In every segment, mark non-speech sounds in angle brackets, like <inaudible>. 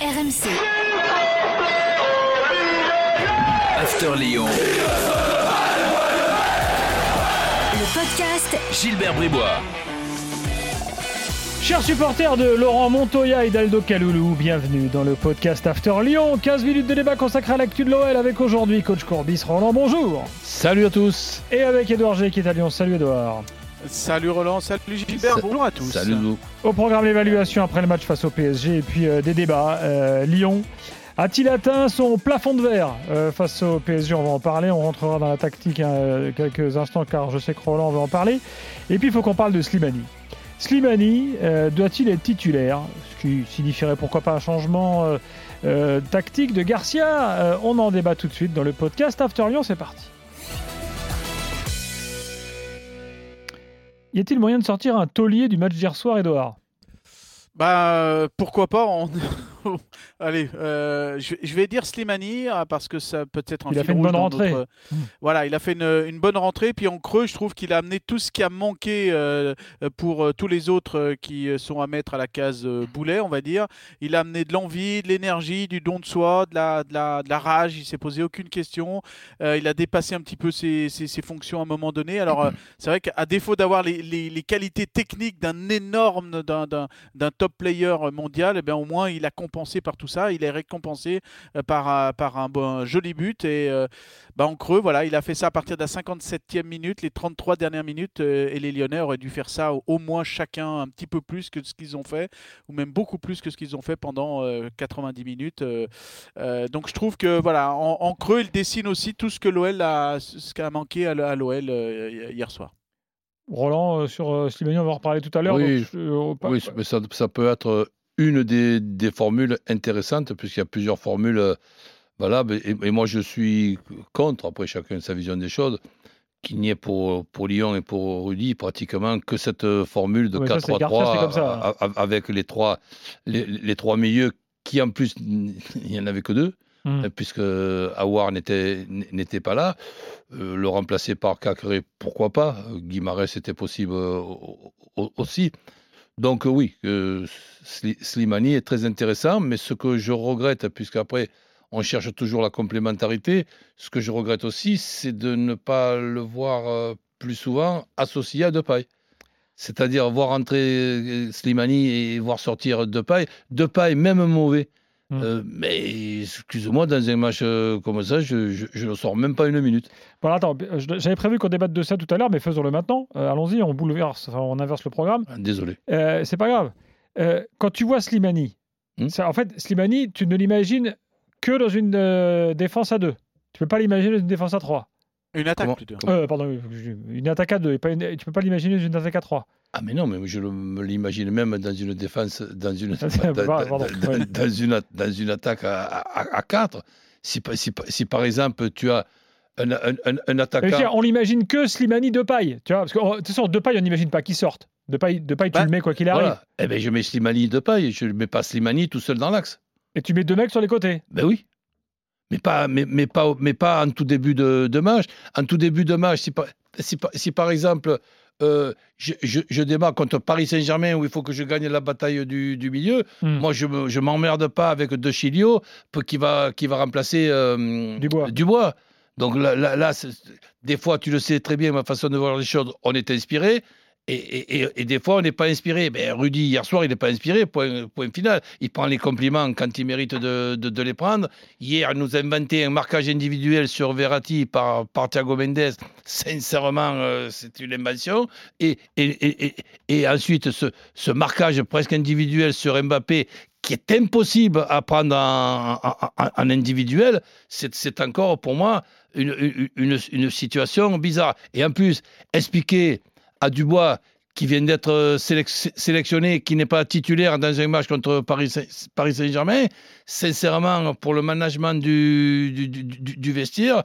RMC. After Lyon. Le podcast Gilbert Bribois. Chers supporters de Laurent Montoya et d'Aldo Kaloulou, bienvenue dans le podcast After Lyon. 15 minutes de débat consacré à l'actu de l'OL avec aujourd'hui coach Corbis Roland, bonjour. Salut à tous. Et avec Edouard G qui est à Lyon, salut Edouard. Salut Roland, salut Gilbert, Sa- bonjour à tous. Salut nous. Au programme l'évaluation après le match face au PSG et puis euh, des débats. Euh, Lyon a-t-il atteint son plafond de verre euh, face au PSG On va en parler, on rentrera dans la tactique hein, quelques instants car je sais que Roland va en parler. Et puis il faut qu'on parle de Slimani. Slimani euh, doit-il être titulaire? Ce qui signifierait pourquoi pas un changement euh, euh, tactique de Garcia. Euh, on en débat tout de suite dans le podcast After Lyon, c'est parti. Y a-t-il moyen de sortir un taulier du match d'hier soir, Edouard Bah euh, pourquoi pas. <laughs> Allez, euh, je, je vais dire Slimani ah, parce que ça peut être un Il a fait une bonne rentrée. notre- Mm. Voilà, il a fait une, une bonne rentrée. Puis en creux, je trouve qu'il a amené tout ce qui a manqué euh, pour euh, tous les autres qui sont à mettre à la case boulet, on va dire. Il a amené de l'envie, de l'énergie, du don de soi, de la, de la, de la rage. Il s'est posé aucune question. Il a dépassé un petit peu ses, ses- ses fonctions à un moment donné. Alors c'est vrai qu'à défaut d'avoir les, les- les qualités techniques d'un énorme, d'un- top player mondial, eh bien, au moins il a compensé par tout ça. Il est récompensé euh, par, un- par un, bon, un joli but. Et euh, bah, en creux, voilà, il a fait ça à partir de la 57e minute, les 33 dernières minutes. euh, et les Lyonnais auraient dû faire ça au, au moins chacun un petit peu plus que ce qu'ils ont fait, ou même beaucoup plus que ce qu'ils ont fait pendant euh, 90 minutes. euh. Euh, donc je trouve que voilà, en, en creux, il dessine aussi tout ce que l'OL a, ce qui a manqué à, l'OL euh, hier soir. Roland, euh, sur euh, Slimani, on va en reparler tout à l'heure. Oui, donc, euh, pas- Oui, mais ça, ça peut être une des, des formules intéressantes, puisqu'il y a plusieurs formules euh, valables. Et, et moi, je suis contre, après chacun sa vision des choses, qu'il n'y ait pour, pour Lyon et pour Rudy pratiquement que cette euh, formule de Ouais, ça, c'est Garcia, c'est comme 4-3-3 ça. a- a- avec les trois, les, les trois milieux qui, en plus, <laughs> il n'y en avait que deux. Mm. euh, puisque Awar n'était pas là. Euh, le remplacer par Cacré, pourquoi pas? Guimarães, c'était possible euh, au- au- aussi. Donc oui, euh, Sli- Slimani est très intéressant, mais ce que je regrette, puisqu'après on cherche toujours la complémentarité, ce que je regrette aussi, c'est de ne pas le voir euh, plus souvent associé à Depay. C'est-à-dire voir entrer euh, Slimani et voir sortir Depay. Depay, même mauvais. Mm. Euh, mais excuse-moi, dans un match euh, comme ça, je ne sors même pas une minute. Voilà, attends, euh, j'avais prévu qu'on débatte de ça tout à l'heure, mais faisons-le maintenant. Euh, Allons-y, on bouleverse, enfin, on inverse le programme. Ah, Désolé. C'est pas grave. Quand tu vois Slimani, ça- en fait, Slimani, tu ne l'imagines que dans une défense à deux. Tu peux pas l'imaginer dans une défense à trois. Une attaque Comment- plutôt. Euh, pardon, une attaque à deux. et pas une- tu peux pas l'imaginer dans une attaque à trois. Ah mais non, mais je me l'imagine même dans une défense, dans une, <laughs> Ah, dans, pardon, dans- ouais. dans une, a- dans une attaque à, à, à 4. Si, si, si par exemple tu as un, un, un, un dire, attaquant... on l'imagine que Slimani de paille. Tu vois, parce que oh, de toute façon, de paille, on n'imagine pas qu'il sorte. De paille, de paille tu Bah, le mets quoi qu'il arrive. Voilà. Eh ben, je mets Slimani de paille, je ne mets pas Slimani tout seul dans l'axe. Et tu mets deux mecs sur les côtés. Ben oui. Mais pas, mais, mais pas, mais pas en tout début de, de match. En tout début de match, si par, si par, si par exemple, euh, je, je, je démarre contre Paris Saint-Germain où il faut que je gagne la bataille du, du milieu, Hmm. moi je ne m'emmerde pas avec De Chilio qui va, qui va remplacer euh, Dubois. Dubois. Donc là, là, des fois, tu le sais très bien, ma façon de voir les choses, on est inspiré. Et, des fois, on n'est pas inspiré. Ben, Rudy, hier soir, il n'est pas inspiré, point, final. Il prend les compliments quand il mérite de, les prendre. Hier, il nous a inventé un marquage individuel sur Verratti par, Thiago Mendes. Sincèrement, euh, c'est une invention. Et, ensuite, ce, marquage presque individuel sur Mbappé, qui est impossible à prendre en, individuel, c'est encore pour moi une situation bizarre. Et en plus, expliquer à Dubois qui vient d'être euh, sélec- sélectionné, qui n'est pas titulaire dans un match contre Paris Saint- Paris Saint-Germain, sincèrement, pour le management du, du, du- du- du vestiaire,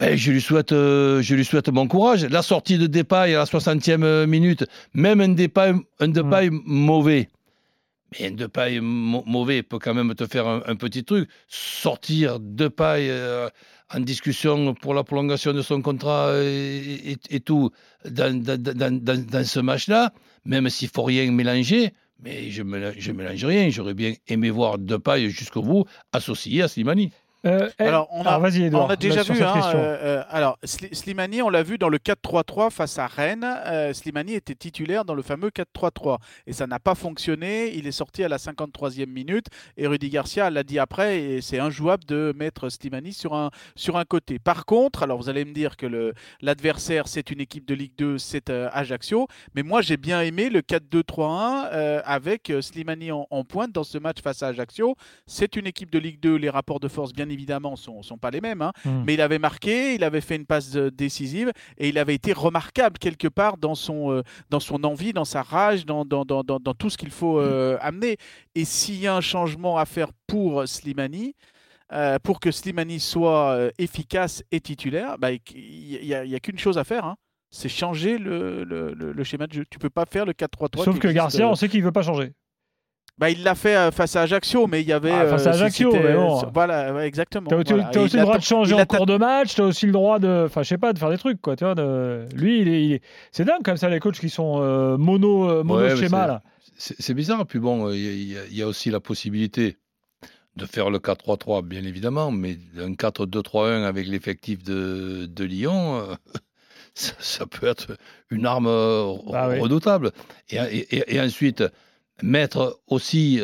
ben, je, lui souhaite, euh, je lui souhaite bon courage. La sortie de Depay à la 60e minute, même un Depay, un Depay mauvais, mais un Depay mau- mauvais peut quand même te faire un, un petit truc. Sortir Depay euh, en discussion pour la prolongation de son contrat et, tout dans, ce match-là, même s'il faut rien mélanger, Mais je ne mélange rien. J'aurais bien aimé voir Depay jusqu'au bout associé à Slimani. Euh, Alors, on a, alors, vas-y, Edouard, on a déjà vu. hein, euh, euh, alors, Sli- Slimani, on l'a vu dans le 4-3-3 face à Rennes. euh, Slimani était titulaire dans le fameux 4-3-3. Et ça n'a pas fonctionné. Il est sorti à la 53e minute. Et Rudy Garcia l'a dit après. Et c'est injouable de mettre Slimani sur un, sur un côté. Par contre, alors vous allez me dire que l'adversaire, c'est une équipe de Ligue 2, c'est Ajaccio. Mais moi, j'ai bien aimé le 4-2-3-1 euh, avec Slimani en, en pointe dans ce match face à Ajaccio. C'est une équipe de Ligue 2. Les rapports de force, bien évidemment, sont, sont pas les mêmes. hein. Hmm. Mais il avait marqué, il avait fait une passe décisive et il avait été remarquable quelque part dans son, euh, dans son envie, dans sa rage, dans, dans, dans, dans- tout ce qu'il faut euh, amener. Et s'il y a un changement à faire pour Slimani, euh, pour que Slimani soit efficace et titulaire, bah, il n'y a, a qu'une chose à faire. hein. C'est changer le, le- le- le schéma de jeu. Tu peux pas faire le 4-3-3. Sauf que Garcia, on sait qu'il veut pas changer. Bah, il l'a fait euh, face à Ajaccio, mais il y avait. Ah, face à euh, Ajaccio, mais bon. Voilà, ouais, exactement. T'as as Voilà. aussi le droit de changer en cours de match, t'as aussi le droit de, enfin, je sais pas, de faire des trucs, quoi. Tu vois, de- lui, il est, il est- c'est dingue comme ça les coachs qui sont euh, mono, euh, mono Ouais, schéma c'est- là. C'est bizarre. Puis bon, il y, a- y y aussi la possibilité de faire le 4-3-3, bien évidemment, mais un 4-2-3-1 avec l'effectif de, de Lyon, euh, <laughs> ça, ça peut être une arme euh, Ah oui. redoutable. Et, et- et ensuite, mettre aussi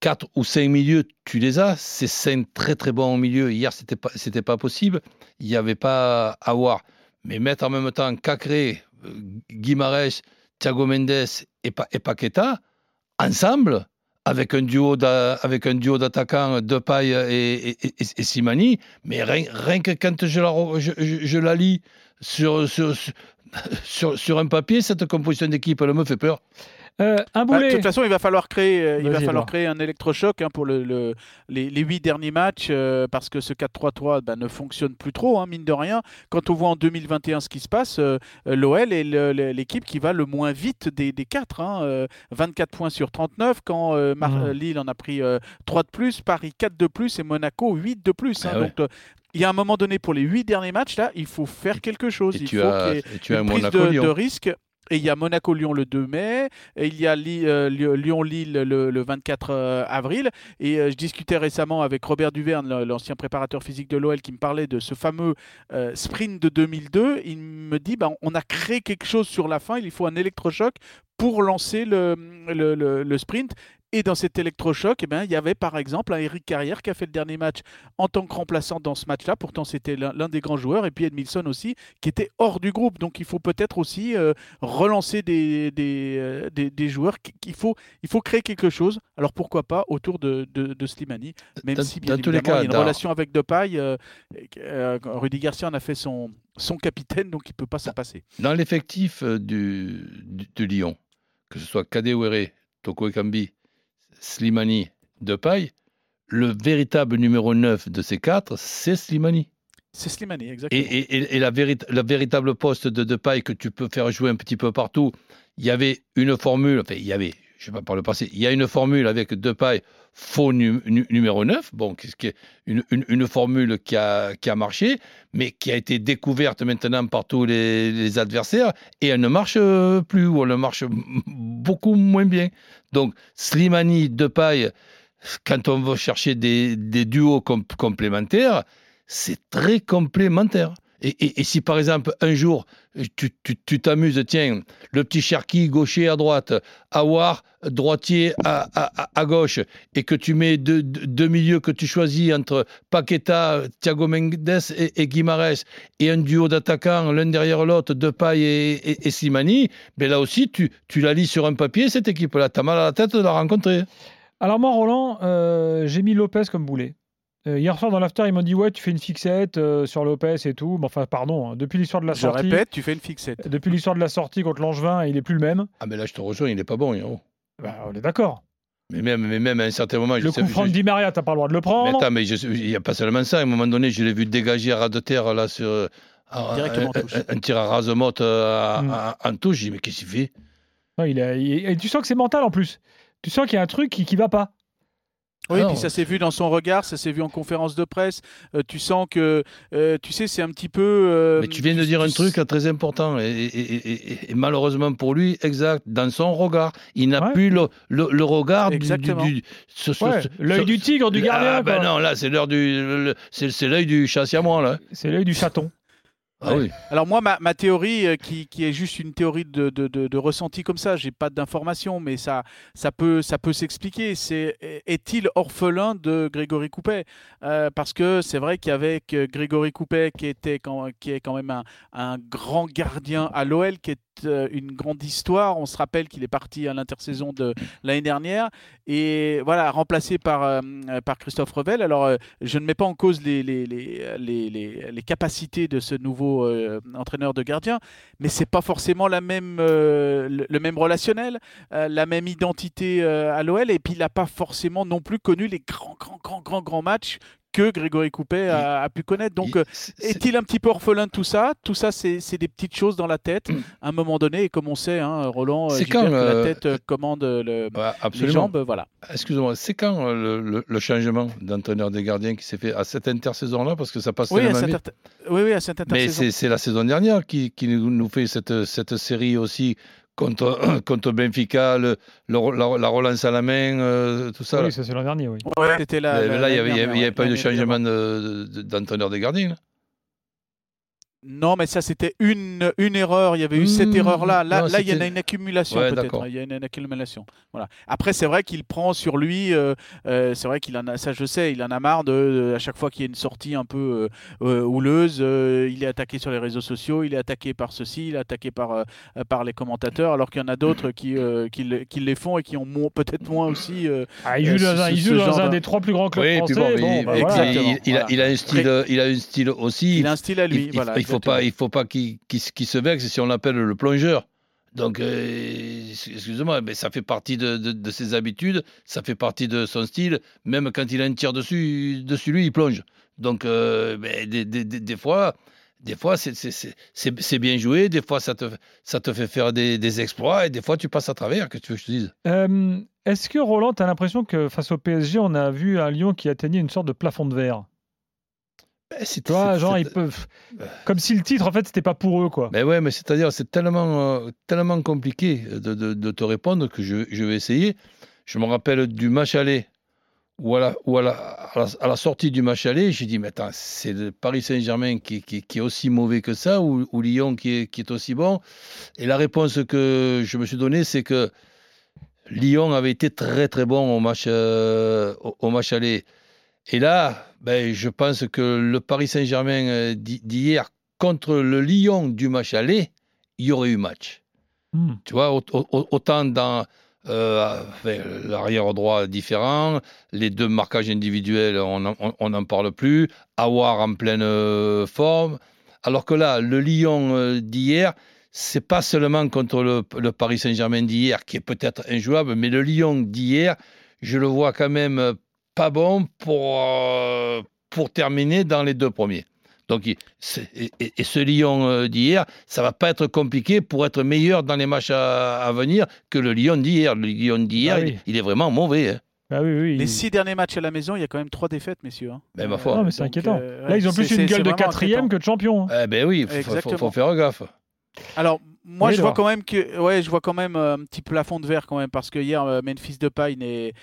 4 ou 5 milieux, tu les as. C'est 5 très très bons au milieu. Hier, c'était pas, c'était pas possible. Il n'y avait pas à voir. Mais mettre en même temps Cacré, euh, Guimarães, Thiago Mendes et, Pa- et Paqueta, ensemble, avec un duo un duo d'attaquants Depay et, et, Simani, mais rien, rien que quand je la, je, je- la lis sur, sur, <laughs> sur, sur un papier, cette composition d'équipe, elle me fait peur. Euh, un Bah, de boulet. toute façon, il va falloir créer, euh, il va falloir créer un électrochoc hein, pour le, le- les, les huit derniers matchs euh, parce que ce 4-3-3 bah, ne fonctionne plus trop, hein, mine de rien. Quand on voit en 2021 ce qui se passe, euh, euh, l'OL est l'équipe qui va le moins vite des, des quatre. hein, euh, 24 points sur 39, quand euh, Mar- euh, Lille en a pris euh, 3 de plus, Paris 4 de plus et Monaco 8 de plus. hein. Ah ouais. Donc, euh, il y a un moment donné pour les huit derniers matchs, là, il faut faire quelque chose. Et il tu faut as, qu'il y ait une prise de, de risque. Et il y a Monaco-Lyon le 2 mai, et il y a euh, Lyon- Lyon-Lille le, le 24 euh, avril. Et euh, je discutais récemment avec Robert Duverne, l'ancien préparateur physique de l'OL, qui me parlait de ce fameux sprint de 2002. Il me dit bah, on a créé quelque chose sur la fin, il faut un électrochoc pour lancer le sprint. Et dans cet électrochoc, eh ben, il y avait par exemple un Eric Carrière qui a fait le dernier match en tant que remplaçant dans ce match-là. Pourtant, c'était l'un des grands joueurs. Et puis Edmilson aussi, qui était hors du groupe. Donc il faut peut-être aussi euh, relancer des, des, euh, des- des joueurs. qu'il faut, il faut créer quelque chose. Alors pourquoi pas autour de, de, de Slimani, même Dans- si bien dans tous les évidemment, cas, il y a une dans- relation avec Depay. euh, euh, Rudy Garcia en a fait son, son capitaine, donc il peut pas s'en passer. Dans l'effectif du, du- Lyon, que ce soit Kadewere, Toko Ekambi, Slimani, Depay, le véritable numéro 9 de ces quatre, c'est Slimani. C'est Slimani, exactement. et- et- et la, vérit- la véritable poste de Depay que tu peux faire jouer un petit peu partout, il y avait une formule, enfin il y avait, je sais pas par le passé, il y a une formule avec Depay faux nu- nu- numéro 9, bon, une, une- formule qui a, qui a marché, mais qui a été découverte maintenant par tous les, adversaires, et elle ne marche euh, plus, ou elle marche <laughs> beaucoup moins bien. Donc Slimani, Depay, quand on veut chercher des, des duos com- complémentaires, c'est très complémentaire. Et, si par exemple un jour tu t'amuses, tiens, le petit Cherki gaucher à droite, Awar droitier à, à- à- gauche, et que tu mets deux, deux- milieux que tu choisis entre Paqueta, Thiago Mendes et, et Guimarães, et un duo d'attaquants l'un derrière l'autre, Depay et, et, Slimani, ben là aussi tu, tu la lis sur un papier, cette équipe-là. Tu as mal à la tête de la rencontrer. Alors moi, Roland, euh, j'ai mis Lopez comme boulet. Euh, hier soir dans l'after, ils m'ont dit ouais, tu fais une fixette euh, sur Lopez et tout. Bon, enfin, pardon. hein, depuis l'histoire de la Je sortie, répète, tu fais une fixette. depuis l'histoire de la sortie contre Langevin, il est plus le même. Ah mais là je te rejoins, il n'est pas bon, Hiro. Bah, on est d'accord. Mais même, mais même à un certain moment, je Le sais- coup franc je- de Di Maria, t'as pas le droit de le Mais prendre. attends, mais je- il n'y a pas seulement ça. À un moment donné, je l'ai vu dégager à ras de terre là sur euh, un, Directement en un- touche. un- un tir à ras-de-motte euh, Mm. en touche. J'ai dit, mais qu'est-ce qu'il fait? Non, il a- il- et tu sens que c'est mental en plus. Tu sens qu'il y a un truc qui, qui va pas. Oui, Ah puis ça s'est vu dans son regard, ça s'est vu en conférence de presse. Euh, tu sens que, euh, tu sais, c'est un petit peu. euh, Mais tu viens de dire un truc très important et, et- et- et- et malheureusement pour lui, exact, dans son regard. Il n'a Ouais. plus le, le- le regard du- du. Du- Ouais, l'œil du tigre, du gardien. Ah, ben non, là, c'est du. l'œil du chasse à moi, là. C'est l'œil du chaton. Ah oui. Alors moi, ma, ma théorie, euh, qui, qui est juste une théorie de, de, de- de ressenti comme ça, j'ai pas d'informations, mais ça, ça peut, ça peut s'expliquer. C'est est-il orphelin de Grégory Coupet? Euh, Parce que c'est vrai qu'avec euh, Grégory Coupet, qui était quand, qui est quand même un, un grand gardien à l'OL, qui est une grande histoire. On se rappelle qu'il est parti à l'intersaison de l'année dernière et voilà remplacé par euh, par Christophe Revel. Alors euh, je ne mets pas en cause les, les, les- les capacités de ce nouveau euh, entraîneur de gardien, mais c'est pas forcément la même euh, le, même relationnel, euh, la même identité à l'OL et puis il n'a pas forcément non plus connu les grands grands grands grands grands matchs que Grégory Coupet a, a pu connaître. Donc euh, est-il un petit peu orphelin de tout ça? Tout ça, c'est des petites choses dans la tête. À un moment donné, et comme on sait, hein, Roland, quand, que la tête commande le, les jambes, voilà. Excuse-moi, c'est quand euh, le, le- le changement d'entraîneur des gardiens qui s'est fait à cette intersaison-là? Parce que ça passe Oui, à tellement cette, vite. inter- oui, oui, à cette Mais intersaison. c'est c'est la saison dernière qui, qui nous nous fait cette, cette série aussi contre, <clears throat> contre Benfica, le- le- la, la relance à la main, euh, tout ça. Oui, ça c'est l'an dernier, oui. C'était la- là, il n'y avait, ouais, pas eu de changement de- de- d'entraîneur des gardiens. Non, mais ça, c'était une, une erreur. Il y avait eu Mmh, cette erreur-là. Là, non, là, il y en a une accumulation Ouais, peut-être. Il y a une, une accumulation. Voilà. Après, c'est vrai qu'il prend sur lui. euh, euh, c'est vrai qu'il en a. Ça, je sais. Il en a marre de, de- à chaque fois qu'il y a une sortie un peu euh, houleuse. euh, il est attaqué sur les réseaux sociaux. Il est attaqué par ceci. Il est attaqué par euh, par les commentateurs. Alors qu'il y en a d'autres qui, euh, qui, le- qui les font et qui ont peut-être moins aussi. euh, Ah, il joue dans ce- un, il ce joue dans genre un de- des trois plus grands clubs Oui, français. bon, bon, il, bah, voilà. il- il a, Voilà. il a un style, il a un style aussi. il a un style à lui. il, il- voilà, il faut pas, il faut pas qu'il se- vexe si on l'appelle le plongeur. Donc, euh, excuse-moi, mais ça fait partie de, de- de ses habitudes, ça fait partie de son style. Même quand il a un tir dessus, dessus lui, il plonge. Donc, euh, ben, des, des- des- des fois, des fois c'est- bien joué, des fois ça te, ça te fait faire des, exploits, et des fois tu passes à travers, que tu veux que je te dise? Euh, Est-ce que Roland, tu as l'impression que face au PSG, on a vu un Lyon qui atteignait une sorte de plafond de verre? C'est- vois, c'est- genre, c'est- ils peuvent. Comme si le titre, en fait, c'était pas pour eux, quoi. Mais ouais, mais c'est-à-dire, c'est tellement, euh, tellement compliqué de, de- de te répondre que je, je vais essayer. Je me rappelle du match aller, où à la, où à la, à la, à la sortie du match aller, j'ai dit, mais attends, c'est le Paris Saint-Germain qui, qui- qui est aussi mauvais que ça, ou, ou Lyon qui est, qui est aussi bon? Et la réponse que je me suis donnée, c'est que Lyon avait été très très bon au match, euh, au, au match aller. Et là, ben, je pense que le Paris Saint-Germain euh, d'hi- d'hier contre le Lyon du match aller, il y aurait eu match. Hmm. Tu vois, au- au- autant dans euh, l'arrière droit différent, les deux marquages individuels, on n'en parle plus, Awar en pleine euh, forme. Alors que là, le Lyon d'hier, c'est pas seulement contre le, le Paris Saint-Germain d'hier, qui est peut-être injouable, mais le Lyon d'hier, je le vois quand même pas bon pour, euh, pour terminer dans les deux premiers. Donc, et, ce Lyon euh, d'hier, ça va pas être compliqué pour être meilleur dans les matchs à, à venir que le Lyon d'hier. Le Lyon d'hier, Ah oui. il, il est vraiment mauvais. hein. Ah oui, oui. Les il- six derniers matchs à la maison, il y a quand même trois défaites, messieurs. hein. Ben, ma foi. Non, mais c'est inquiétant. euh, Là, ils ont plus une gueule de quatrième inquiétant. que de champion. hein. Eh ben oui, il faut, faut- faire gaffe. Alors, moi, Oui, je vois quand même que, ouais, je vois quand même un petit plafond de verre quand même, parce que hier, Memphis Depay n'est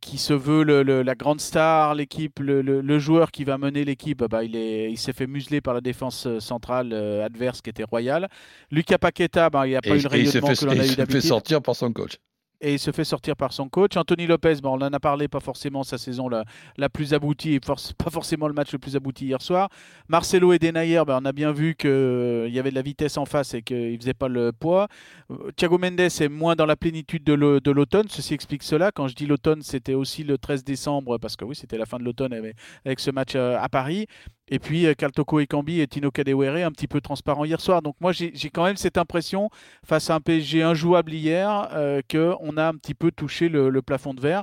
qui se veut le- le- la grande star, l'équipe, le, le- le joueur qui va mener l'équipe, bah, il est- il s'est fait museler par la défense euh, centrale euh, adverse qui était royale. Lucas Paqueta, bah, il n'y a Et, pas eu et le il se rayonnement fait, que l'on a il eu se fait d'habitude. sortir par son coach. Et il se fait sortir par son coach. Anthony Lopez, bon, on en a parlé, pas forcément sa saison la, la plus aboutie, <laughs> pas forcément le match le plus abouti hier soir. Marcelo et Denayer, ben, on a bien vu qu'il y avait de la vitesse en face et qu'il ne faisait pas le poids. Euh, Thiago Mendes est moins dans la plénitude de l'automne, ceci explique cela. Quand je dis l'automne, c'était aussi le 13 décembre, parce que oui, c'était la fin de l'automne avec, avec ce match euh, à Paris. Et puis euh, Kaltoko Ekambi et Tino Kadewere un petit peu transparents hier soir. Donc moi j'ai quand même cette impression face à un PSG injouable hier euh, qu'on a un petit peu touché le plafond de verre.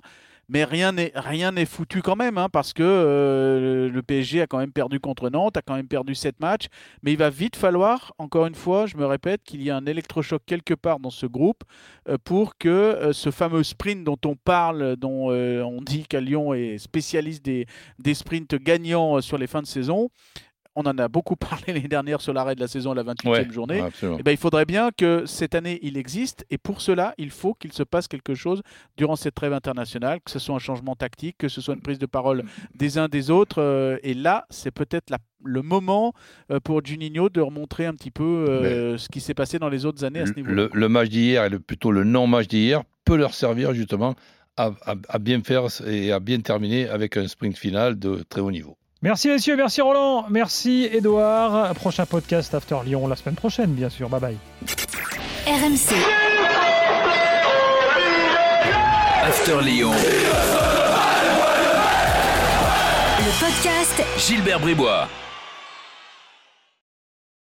Mais rien n'est rien n'est foutu quand même, hein, parce que euh, le PSG a quand même perdu contre Nantes, a quand même perdu 7 matchs. Mais il va vite falloir, encore une fois, je me répète, qu'il y ait un électrochoc quelque part dans ce groupe euh, pour que euh, ce fameux sprint dont on parle, dont on dit qu'à Lyon est spécialiste des, des sprints gagnants sur les fins de saison, on en a beaucoup <laughs> parlé l'année dernière sur l'arrêt de la saison à la 28e journée. Eh ben, il faudrait bien que cette année, il existe. Et pour cela, il faut qu'il se passe quelque chose durant cette trêve internationale, que ce soit un changement tactique, que ce soit une prise de parole des uns des autres. Euh, et là, c'est peut-être le moment euh, pour Juninho de remontrer un petit peu euh, ce qui s'est passé dans les autres années à ce niveau. Le, le match d'hier et plutôt le non-match d'hier peut leur servir justement à, à, bien faire et à bien terminer avec un sprint final de très haut niveau. Merci messieurs, merci Roland, merci Edouard. Prochain podcast After Lyon la semaine prochaine, bien sûr. Bye bye. RMC. After Lyon. Le podcast Gilbert Bribois.